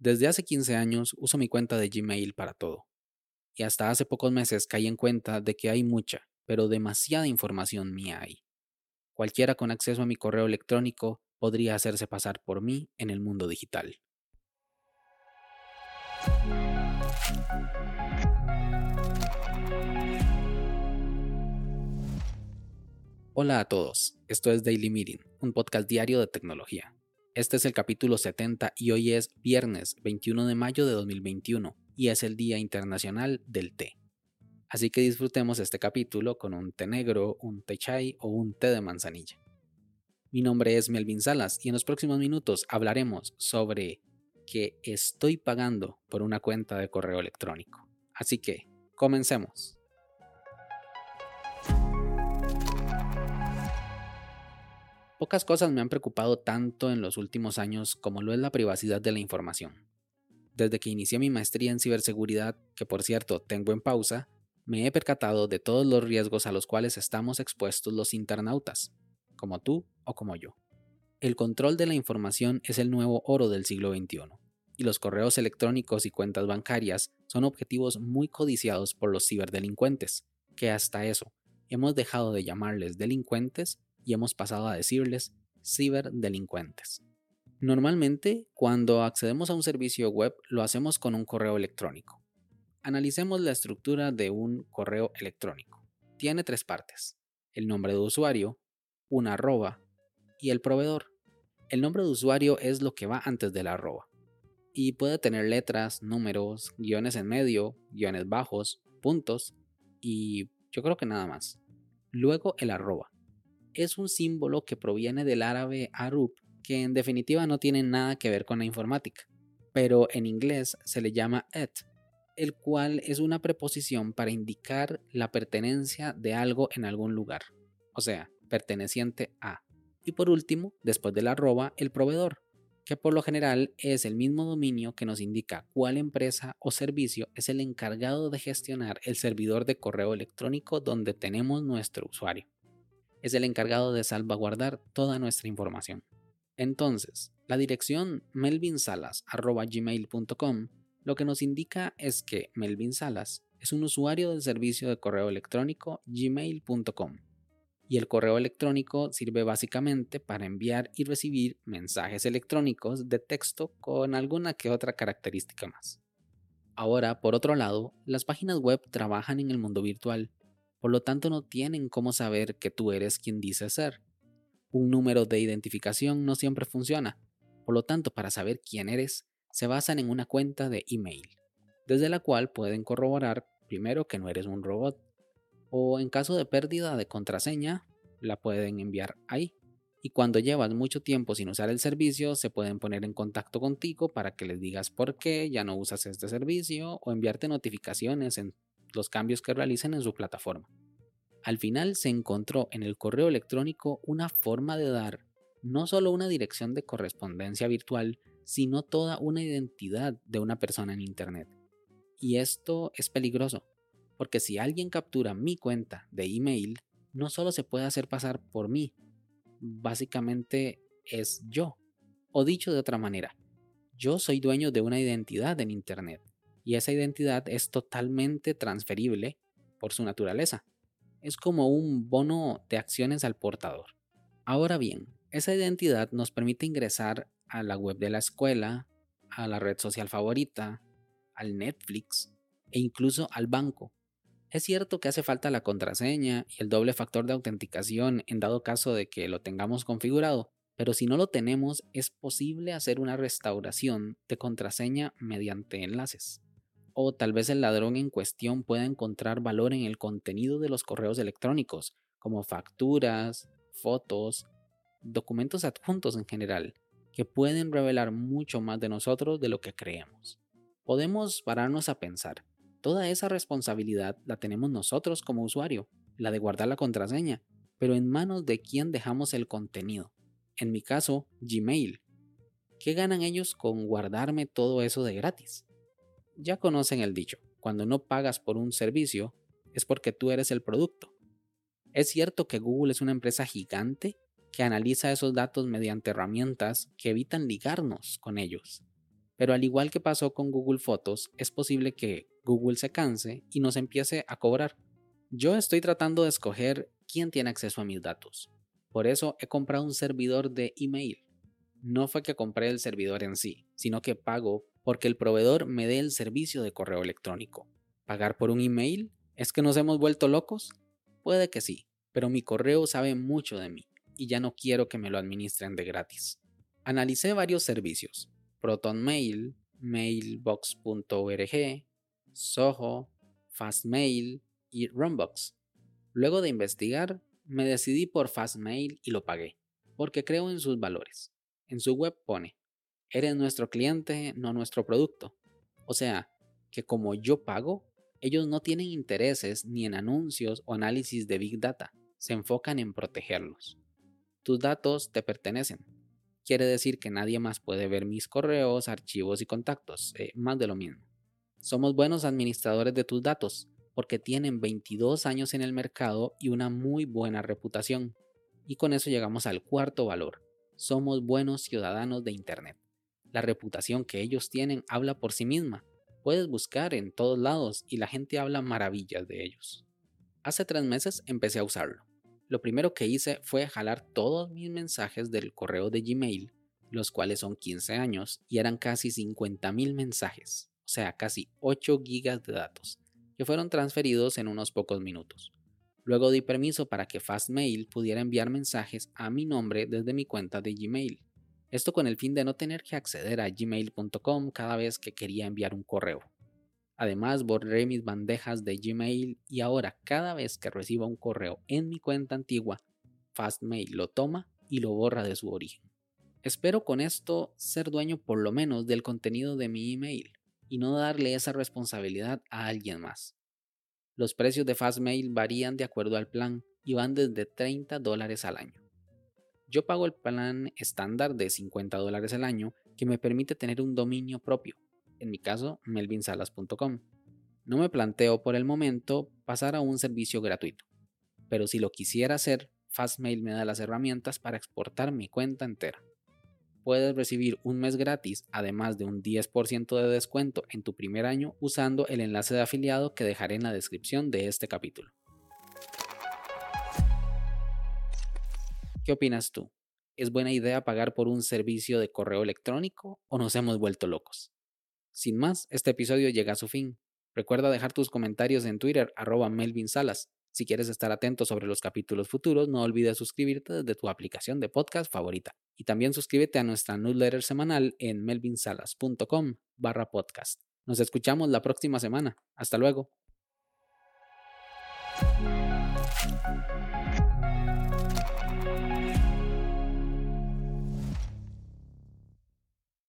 Desde hace 15 años uso mi cuenta de Gmail para todo. Y hasta hace pocos meses caí en cuenta de que hay mucha, pero demasiada información mía ahí. Cualquiera con acceso a mi correo electrónico podría hacerse pasar por mí en el mundo digital. Hola a todos, esto es Daily Meeting, un podcast diario de tecnología. Este es el capítulo 70 y hoy es viernes 21 de mayo de 2021 y es el Día Internacional del Té. Así que disfrutemos este capítulo con un té negro, un té chai o un té de manzanilla. Mi nombre es Melvin Salas y en los próximos minutos hablaremos sobre que estoy pagando por una cuenta de correo electrónico. Así que, comencemos. Pocas cosas me han preocupado tanto en los últimos años como lo es la privacidad de la información. Desde que inicié mi maestría en ciberseguridad, que por cierto tengo en pausa, me he percatado de todos los riesgos a los cuales estamos expuestos los internautas, como tú o como yo. El control de la información es el nuevo oro del siglo XXI, y los correos electrónicos y cuentas bancarias son objetivos muy codiciados por los ciberdelincuentes, que hasta eso hemos dejado de llamarles delincuentes y hemos pasado a decirles ciberdelincuentes. Normalmente, cuando accedemos a un servicio web, lo hacemos con un correo electrónico. Analicemos la estructura de un correo electrónico. Tiene tres partes. El nombre de usuario, una arroba y el proveedor. El nombre de usuario es lo que va antes de la arroba. Y puede tener letras, números, guiones en medio, guiones bajos, puntos y yo creo que nada más. Luego el arroba es un símbolo que proviene del árabe arub, que en definitiva no tiene nada que ver con la informática, pero en inglés se le llama et, el cual es una preposición para indicar la pertenencia de algo en algún lugar, o sea, perteneciente a. Y por último, después de la arroba, el proveedor, que por lo general es el mismo dominio que nos indica cuál empresa o servicio es el encargado de gestionar el servidor de correo electrónico donde tenemos nuestro usuario es el encargado de salvaguardar toda nuestra información. Entonces, la dirección melvinsalas.gmail.com lo que nos indica es que Melvin Salas es un usuario del servicio de correo electrónico gmail.com y el correo electrónico sirve básicamente para enviar y recibir mensajes electrónicos de texto con alguna que otra característica más. Ahora, por otro lado, las páginas web trabajan en el mundo virtual por lo tanto no tienen cómo saber que tú eres quien dices ser. Un número de identificación no siempre funciona, por lo tanto para saber quién eres se basan en una cuenta de email, desde la cual pueden corroborar primero que no eres un robot, o en caso de pérdida de contraseña, la pueden enviar ahí. Y cuando llevas mucho tiempo sin usar el servicio, se pueden poner en contacto contigo para que les digas por qué ya no usas este servicio o enviarte notificaciones en los cambios que realicen en su plataforma. Al final se encontró en el correo electrónico una forma de dar no solo una dirección de correspondencia virtual, sino toda una identidad de una persona en Internet. Y esto es peligroso, porque si alguien captura mi cuenta de email, no solo se puede hacer pasar por mí, básicamente es yo. O dicho de otra manera, yo soy dueño de una identidad en Internet y esa identidad es totalmente transferible por su naturaleza. Es como un bono de acciones al portador. Ahora bien, esa identidad nos permite ingresar a la web de la escuela, a la red social favorita, al Netflix e incluso al banco. Es cierto que hace falta la contraseña y el doble factor de autenticación en dado caso de que lo tengamos configurado, pero si no lo tenemos es posible hacer una restauración de contraseña mediante enlaces o tal vez el ladrón en cuestión pueda encontrar valor en el contenido de los correos electrónicos, como facturas, fotos, documentos adjuntos en general, que pueden revelar mucho más de nosotros de lo que creemos. Podemos pararnos a pensar, toda esa responsabilidad la tenemos nosotros como usuario, la de guardar la contraseña, pero en manos de quién dejamos el contenido. En mi caso, Gmail. ¿Qué ganan ellos con guardarme todo eso de gratis? Ya conocen el dicho, cuando no pagas por un servicio es porque tú eres el producto. Es cierto que Google es una empresa gigante que analiza esos datos mediante herramientas que evitan ligarnos con ellos. Pero al igual que pasó con Google Fotos, es posible que Google se canse y nos empiece a cobrar. Yo estoy tratando de escoger quién tiene acceso a mis datos. Por eso he comprado un servidor de email. No fue que compré el servidor en sí, sino que pago porque el proveedor me dé el servicio de correo electrónico. ¿Pagar por un email? ¿Es que nos hemos vuelto locos? Puede que sí, pero mi correo sabe mucho de mí y ya no quiero que me lo administren de gratis. Analicé varios servicios, ProtonMail, Mailbox.org, Soho, Fastmail y Runbox. Luego de investigar, me decidí por Fastmail y lo pagué, porque creo en sus valores. En su web pone, eres nuestro cliente, no nuestro producto. O sea, que como yo pago, ellos no tienen intereses ni en anuncios o análisis de Big Data, se enfocan en protegerlos. Tus datos te pertenecen, quiere decir que nadie más puede ver mis correos, archivos y contactos, eh, más de lo mismo. Somos buenos administradores de tus datos porque tienen 22 años en el mercado y una muy buena reputación. Y con eso llegamos al cuarto valor. Somos buenos ciudadanos de Internet. La reputación que ellos tienen habla por sí misma. Puedes buscar en todos lados y la gente habla maravillas de ellos. Hace tres meses empecé a usarlo lo primero que hice fue jalar todos mis mensajes del correo de Gmail, los cuales son 15 años y eran casi 50.000 mensajes, o sea, casi 8 gigas de datos, que fueron transferidos en unos pocos minutos. Luego di permiso para que Fastmail pudiera enviar mensajes a mi nombre desde mi cuenta de Gmail. Esto con el fin de no tener que acceder a gmail.com cada vez que quería enviar un correo. Además, borré mis bandejas de Gmail y ahora cada vez que reciba un correo en mi cuenta antigua, Fastmail lo toma y lo borra de su origen. Espero con esto ser dueño por lo menos del contenido de mi email y no darle esa responsabilidad a alguien más. Los precios de Fastmail varían de acuerdo al plan y van desde 30 dólares al año. Yo pago el plan estándar de 50 dólares al año que me permite tener un dominio propio en mi caso melvinsalas.com. No me planteo por el momento pasar a un servicio gratuito, pero si lo quisiera hacer, Fastmail me da las herramientas para exportar mi cuenta entera. Puedes recibir un mes gratis, además de un 10% de descuento en tu primer año usando el enlace de afiliado que dejaré en la descripción de este capítulo. ¿Qué opinas tú? ¿Es buena idea pagar por un servicio de correo electrónico o nos hemos vuelto locos? Sin más, este episodio llega a su fin. Recuerda dejar tus comentarios en Twitter, arroba Melvin Salas. Si quieres estar atento sobre los capítulos futuros, no olvides suscribirte desde tu aplicación de podcast favorita. Y también suscríbete a nuestra newsletter semanal en melvinsalas.com barra podcast. Nos escuchamos la próxima semana. Hasta luego.